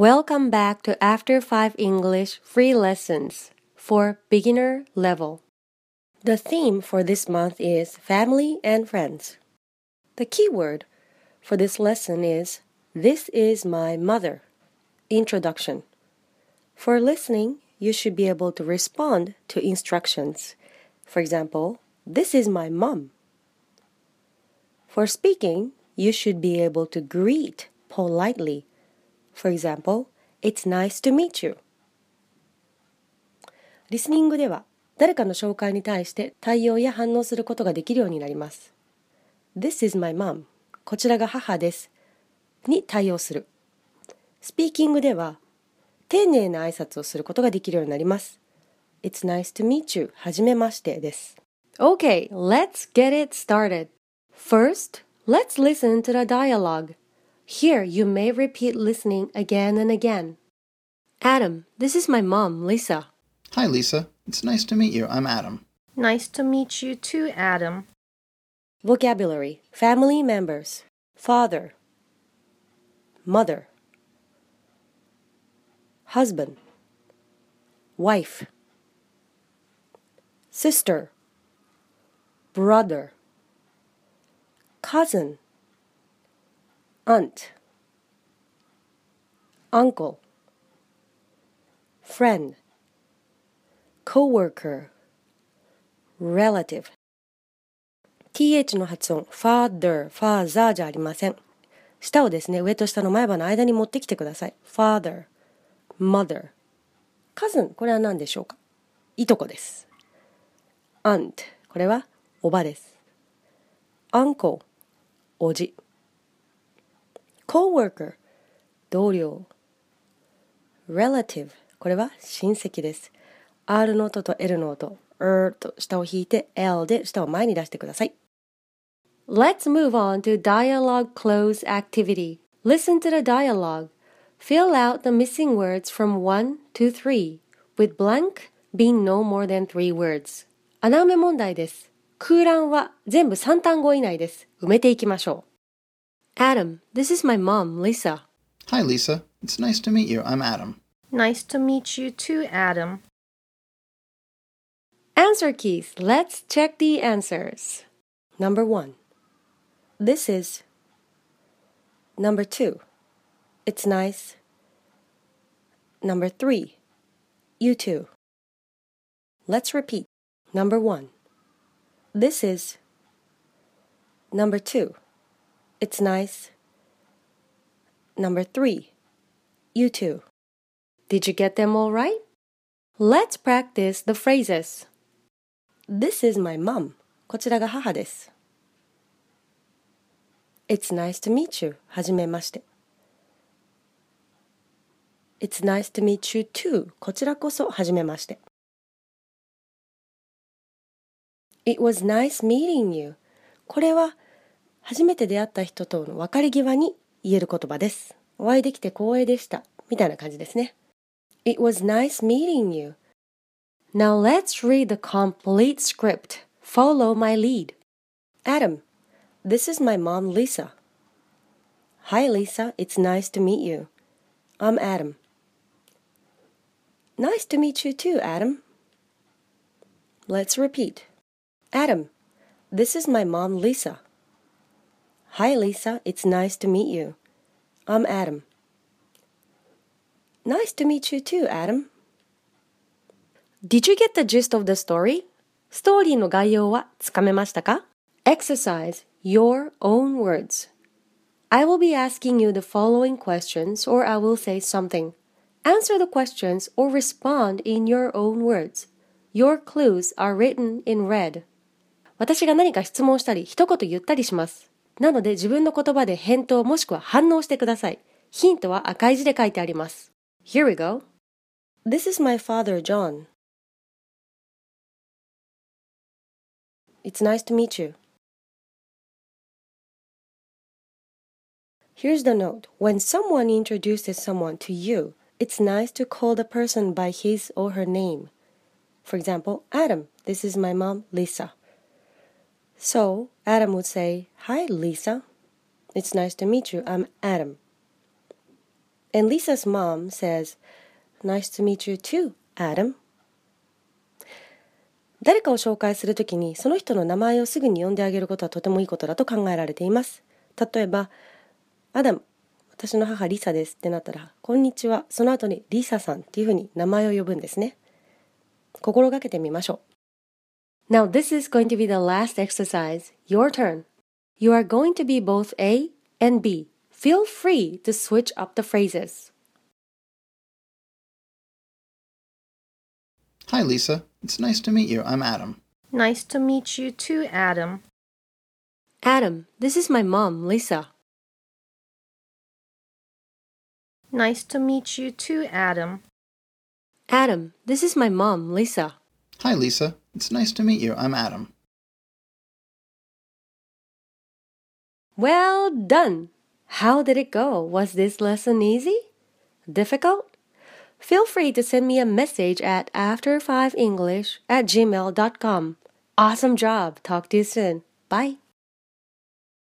Welcome back to After 5 English free lessons for beginner level. The theme for this month is family and friends. The keyword for this lesson is This is my mother. Introduction. For listening, you should be able to respond to instructions. For example, This is my mom. For speaking, you should be able to greet politely. For example, It's nice to meet you. リスニングでは誰かの紹介に対して対応や反応することができるようになります。This is my mom. こちらが母です。に対応する。スピーキングでは丁寧な挨拶をすることができるようになります。It's nice to meet you. はじめましてです。Okay, let's get it started. First, let's listen to the dialogue. Here, you may repeat listening again and again. Adam, this is my mom, Lisa. Hi, Lisa. It's nice to meet you. I'm Adam. Nice to meet you too, Adam. Vocabulary Family members Father, Mother, Husband, Wife, Sister, Brother, Cousin, Aunt, Uncle, Friend coworker, relative. th の発音、father, father じゃありません。舌をですね、上と下の前歯の間に持ってきてください。father, mother. cousin、これは何でしょうかいとこです。aunt、これはおばです。uncle、おじ。coworker、同僚。relative、これは親戚です。R の音と L の音、R と下を引いて L で下を前に出してください。Let's move on to dialogue close activity. Listen to the dialogue. Fill out the missing words from 1 to 3, with blank being no more than 3 words. 穴埋め問題です。空欄は全部3単語以内です。埋めていきましょう。Adam, this is my mom, Lisa. Hi, Lisa. It's nice to meet you. I'm Adam. Nice to meet you too, Adam. Answer keys. Let's check the answers. Number one. This is. Number two. It's nice. Number three. You too. Let's repeat. Number one. This is. Number two. It's nice. Number three. You too. Did you get them all right? Let's practice the phrases. This is my mom. こちらが母です。It's nice to meet you. はじめまして。It's nice to meet you too. こちらこそはじめまして。It was nice meeting you. これは 初めて出会った人との別れ際に言える言葉です。お会いできて光栄でした。みたいな感じですね。It was nice meeting you. Now let's read the complete script. Follow my lead. Adam, this is my mom, Lisa. Hi, Lisa. It's nice to meet you. I'm Adam. Nice to meet you too, Adam. Let's repeat. Adam, this is my mom, Lisa. Hi, Lisa. It's nice to meet you. I'm Adam. Nice to meet you too, Adam. Did you get the gist of the story? ストーリーの概要はつかめましたか Exercise your own words. I will be asking you the following questions or I will say something. Answer the questions or respond in your own words. Your clues are written in red. 私が何か質問したり一言言ったりします。 なので自分の言葉で返答もしくは反応してください。ヒントは赤い字で書いてあります。Here we go. This is my father, John. It's nice to meet you. Here's the note. When someone introduces someone to you, it's nice to call the person by his or her name. For example, Adam, this is my mom, Lisa. So, Adam would say, Hi, Lisa. It's nice to meet you. I'm Adam. And Lisa's mom says, Nice to meet you too, Adam. 誰かを紹介するときにその人の名前をすぐに呼んであげることはとてもいいことだと考えられています。例えば、アダム、私の母リサですってなったら、こんにちは、その後にリサさんっていうふうに名前を呼ぶんですね。心がけてみましょう。Now this is going to be the last exercise. Your turn. You are going to be both A and B. Feel free to switch up the phrases. Hi, Lisa. It's nice to meet you. I'm Adam. Nice to meet you too, Adam. Adam, this is my mom, Lisa. Nice to meet you too, Adam. Adam, this is my mom, Lisa. Hi, Lisa. It's nice to meet you. I'm Adam. Well done! How did it go? Was this lesson easy? Difficult? Feel free to send me a message at after5english at gmail.com. Awesome job. Talk to you soon. Bye.